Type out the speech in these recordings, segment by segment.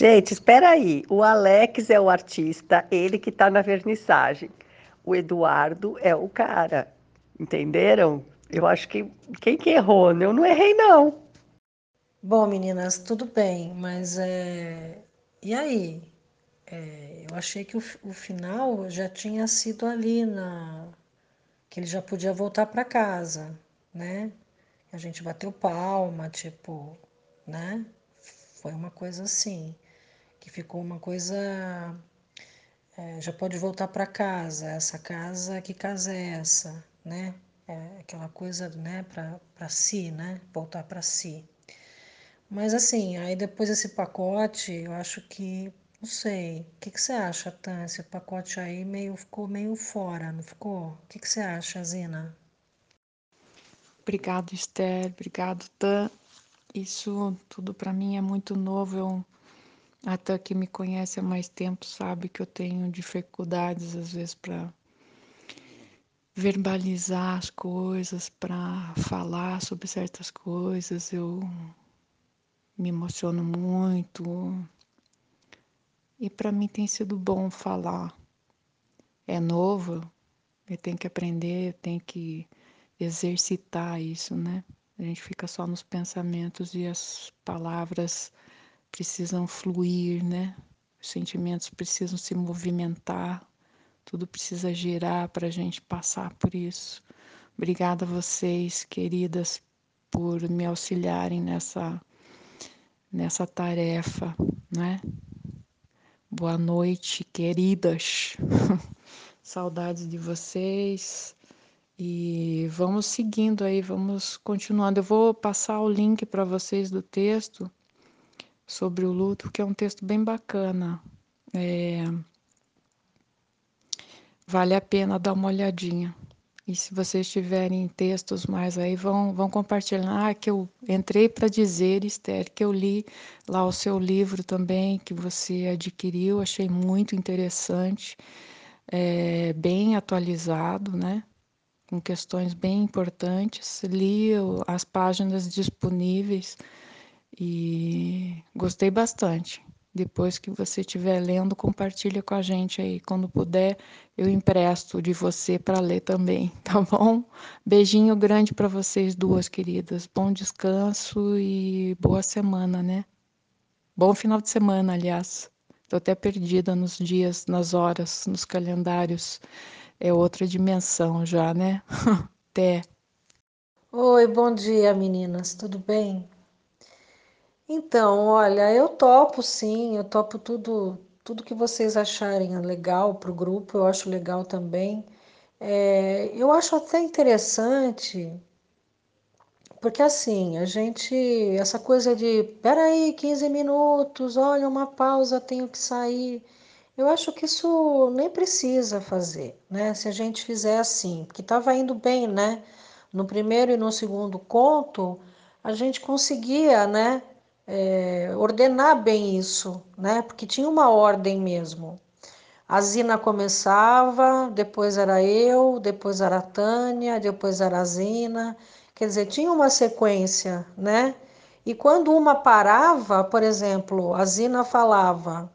Gente, espera aí. O Alex é o artista, ele que está na vernissagem. O Eduardo é o cara. Entenderam? Eu acho que quem que errou? Eu não errei, não. Bom, meninas, tudo bem, mas é... e aí? É, eu achei que o, o final já tinha sido ali na que ele já podia voltar para casa, né? A gente bateu palma, tipo, né? Foi uma coisa assim, que ficou uma coisa. É, já pode voltar para casa, essa casa, que casa é essa, né? É aquela coisa, né, para si, né? Voltar para si. Mas assim, aí depois esse pacote, eu acho que, não sei, o que, que você acha, Tan? Esse pacote aí meio, ficou meio fora, não ficou? O que, que você acha, Zina? Obrigado, Esther. Obrigado, Tan. Isso tudo para mim é muito novo. Eu, a Tan que me conhece há mais tempo sabe que eu tenho dificuldades às vezes para verbalizar as coisas, para falar sobre certas coisas. Eu me emociono muito. E para mim tem sido bom falar. É novo, eu tenho que aprender, eu tenho que exercitar isso, né? A gente fica só nos pensamentos e as palavras precisam fluir, né? Os sentimentos precisam se movimentar, tudo precisa girar para a gente passar por isso. Obrigada a vocês, queridas, por me auxiliarem nessa, nessa tarefa, né? Boa noite, queridas. Saudades de vocês. E vamos seguindo aí, vamos continuando. Eu vou passar o link para vocês do texto sobre o luto, que é um texto bem bacana. É... Vale a pena dar uma olhadinha. E se vocês tiverem textos mais aí, vão, vão compartilhar. Ah, que eu entrei para dizer, Esther, que eu li lá o seu livro também, que você adquiriu, achei muito interessante, é, bem atualizado, né? com questões bem importantes. Li as páginas disponíveis e gostei bastante. Depois que você estiver lendo, compartilha com a gente aí. Quando puder, eu empresto de você para ler também, tá bom? Beijinho grande para vocês duas, queridas. Bom descanso e boa semana, né? Bom final de semana, aliás. Estou até perdida nos dias, nas horas, nos calendários é outra dimensão já, né? Até. Oi, bom dia, meninas, tudo bem? Então, olha, eu topo sim, eu topo tudo, tudo que vocês acharem legal para o grupo, eu acho legal também. É, eu acho até interessante, porque assim, a gente, essa coisa de, peraí, 15 minutos, olha, uma pausa, tenho que sair. Eu acho que isso nem precisa fazer, né? Se a gente fizer assim, porque estava indo bem, né? No primeiro e no segundo conto, a gente conseguia, né? É, ordenar bem isso, né? Porque tinha uma ordem mesmo. A Zina começava, depois era eu, depois era a Tânia, depois era a Zina. Quer dizer, tinha uma sequência, né? E quando uma parava, por exemplo, a Zina falava,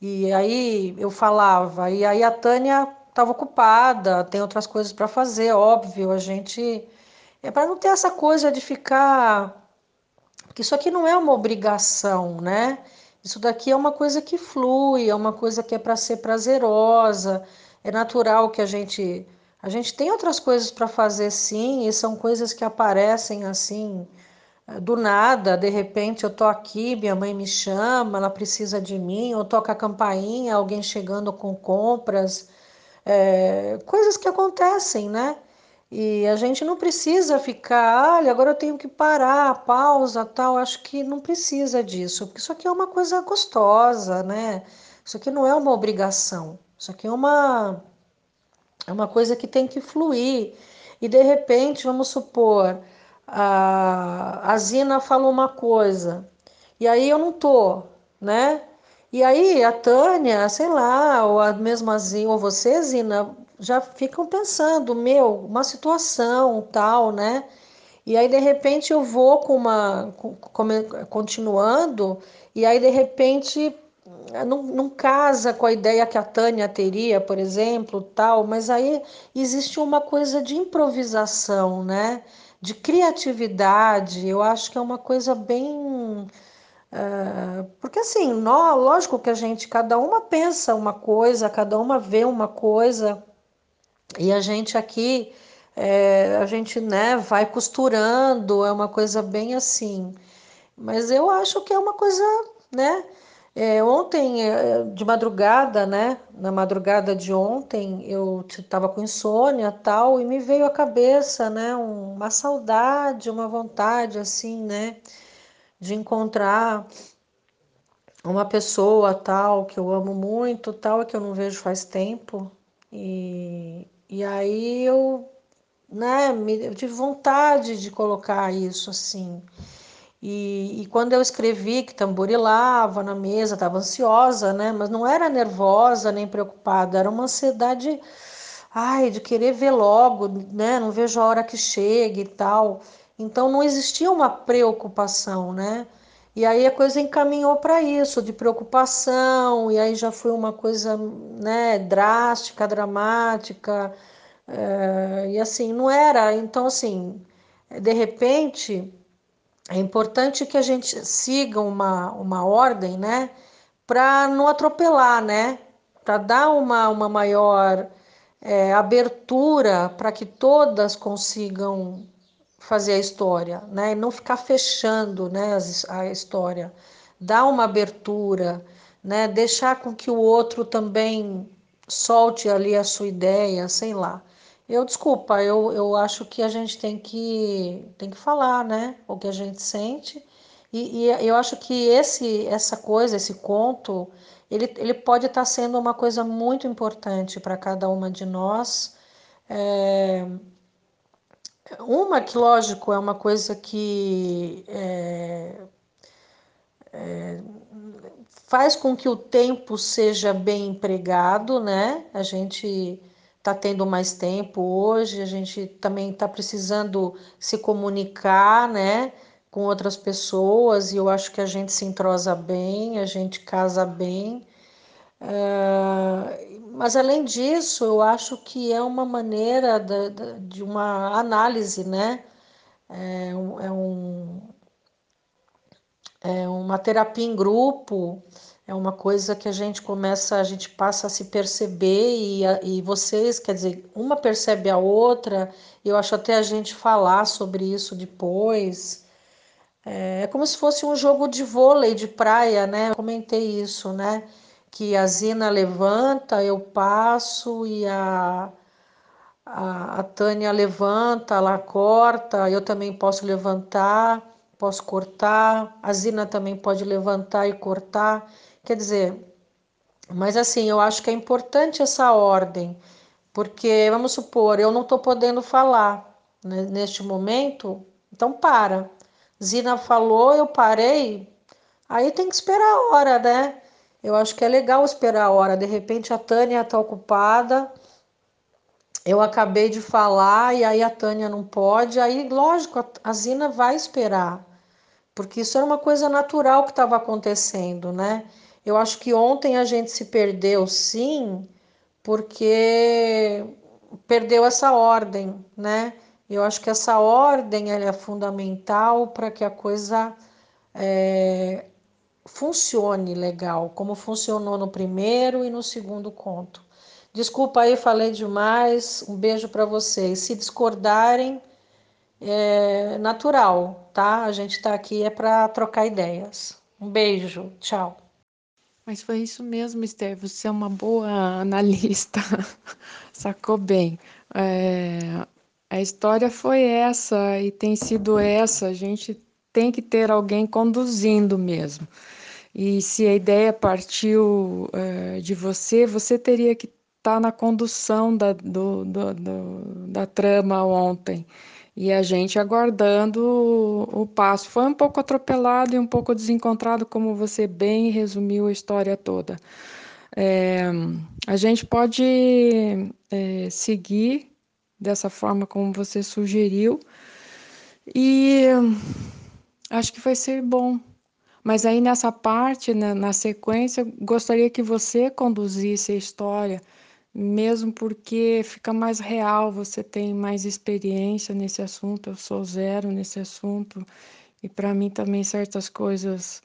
e aí eu falava, e aí a Tânia estava ocupada, tem outras coisas para fazer, óbvio, a gente. É para não ter essa coisa de ficar. Isso aqui não é uma obrigação, né? Isso daqui é uma coisa que flui, é uma coisa que é para ser prazerosa, é natural que a gente. A gente tem outras coisas para fazer sim, e são coisas que aparecem assim do nada, de repente eu tô aqui, minha mãe me chama, ela precisa de mim, ou toca a campainha, alguém chegando com compras, é, coisas que acontecem, né? E a gente não precisa ficar, olha, agora eu tenho que parar, pausa, tal. Acho que não precisa disso, porque isso aqui é uma coisa gostosa, né? Isso aqui não é uma obrigação. Isso aqui é uma é uma coisa que tem que fluir. E de repente, vamos supor, a, a Zina falou uma coisa, e aí eu não tô, né? E aí a Tânia, sei lá, ou a mesma Zina, ou você, Zina, já ficam pensando, meu, uma situação tal, né? E aí de repente eu vou com uma continuando, e aí de repente não, não casa com a ideia que a Tânia teria, por exemplo, tal, mas aí existe uma coisa de improvisação, né? De criatividade, eu acho que é uma coisa bem. Uh, porque assim, nó, lógico que a gente, cada uma pensa uma coisa, cada uma vê uma coisa, e a gente aqui, é, a gente né, vai costurando, é uma coisa bem assim. Mas eu acho que é uma coisa, né? É, ontem, é, de madrugada, né? Na madrugada de ontem, eu estava com insônia tal, e me veio à cabeça, né? Uma saudade, uma vontade, assim, né? De encontrar uma pessoa tal que eu amo muito, tal, que eu não vejo faz tempo. E, e aí eu, né? Me, eu tive vontade de colocar isso assim. E, e, quando eu escrevi que tamborilava na mesa, estava ansiosa, né? Mas não era nervosa nem preocupada, era uma ansiedade, ai, de querer ver logo, né? Não vejo a hora que chegue e tal. Então não existia uma preocupação, né? E aí a coisa encaminhou para isso, de preocupação, e aí já foi uma coisa, né, drástica, dramática, é, e assim, não era. Então, assim, de repente é importante que a gente siga uma, uma ordem, né? Para não atropelar, né? Para dar uma, uma maior é, abertura para que todas consigam fazer a história, né? E não ficar fechando né, a história. Dar uma abertura, né? Deixar com que o outro também solte ali a sua ideia, sei lá. Eu, desculpa, eu, eu acho que a gente tem que, tem que falar, né? O que a gente sente. E, e eu acho que esse, essa coisa, esse conto, ele, ele pode estar sendo uma coisa muito importante para cada uma de nós. É, uma que, lógico, é uma coisa que é, é, faz com que o tempo seja bem empregado, né? A gente está tendo mais tempo hoje, a gente também está precisando se comunicar, né, com outras pessoas, e eu acho que a gente se entrosa bem, a gente casa bem. Uh, mas além disso, eu acho que é uma maneira de, de uma análise, né? É um, é, um, é uma terapia em grupo é uma coisa que a gente começa, a gente passa a se perceber e, e vocês, quer dizer, uma percebe a outra, eu acho até a gente falar sobre isso depois. É, é como se fosse um jogo de vôlei de praia, né? Eu comentei isso, né? Que a Zina levanta, eu passo e a, a, a Tânia levanta, ela corta, eu também posso levantar, posso cortar, a Zina também pode levantar e cortar. Quer dizer, mas assim, eu acho que é importante essa ordem, porque vamos supor, eu não estou podendo falar né, neste momento, então para. Zina falou, eu parei, aí tem que esperar a hora, né? Eu acho que é legal esperar a hora. De repente a Tânia está ocupada, eu acabei de falar e aí a Tânia não pode, aí lógico, a Zina vai esperar, porque isso era uma coisa natural que estava acontecendo, né? Eu acho que ontem a gente se perdeu, sim, porque perdeu essa ordem, né? Eu acho que essa ordem é fundamental para que a coisa é, funcione legal, como funcionou no primeiro e no segundo conto. Desculpa aí, falei demais. Um beijo para vocês. Se discordarem, é natural, tá? A gente está aqui é para trocar ideias. Um beijo, tchau. Mas foi isso mesmo, Esther. Você é uma boa analista, sacou bem. É, a história foi essa e tem sido essa. A gente tem que ter alguém conduzindo mesmo. E se a ideia partiu é, de você, você teria que estar tá na condução da, do, do, do, da trama ontem e a gente aguardando o, o, passo. Foi um pouco atropelado e um pouco desencontrado, como você bem resumiu a história toda. É, a gente pode é, seguir dessa forma como você sugeriu e acho que vai ser bom. Mas aí nessa parte, né, na sequência, gostaria que você conduzisse a história, mesmo porque fica mais real, você tem mais experiência nesse assunto, eu sou zero nesse assunto, e para mim também certas coisas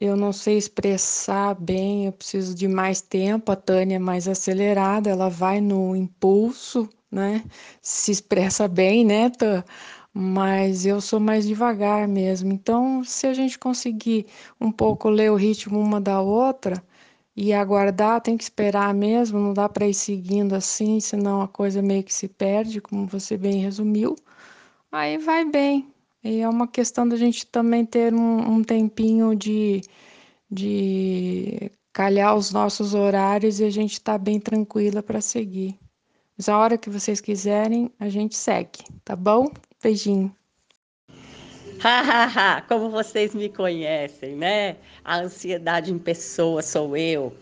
eu não sei expressar bem, eu preciso de mais tempo. A Tânia é mais acelerada, ela vai no impulso, né? Se expressa bem, né, Tânia? Mas eu sou mais devagar mesmo. Então, se a gente conseguir um pouco ler o ritmo uma da outra e aguardar, tem que esperar mesmo, não dá para ir seguindo assim, senão a coisa meio que se perde, como você bem resumiu. Aí vai bem. E é uma questão da gente também ter um, um tempinho de, de calhar os nossos horários e a gente tá bem tranquila para seguir. Mas a hora que vocês quiserem, a gente segue, tá bom? Beijinho. Hahaha, como vocês me conhecem, né? A ansiedade em pessoa sou eu.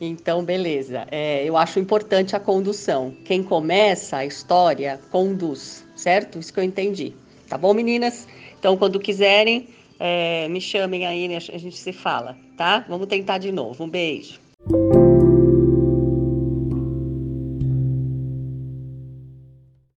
Então, beleza. É, eu acho importante a condução. Quem começa a história conduz, certo? Isso que eu entendi. Tá bom, meninas? Então, quando quiserem, é, me chamem aí, né? a gente se fala, tá? Vamos tentar de novo. Um beijo.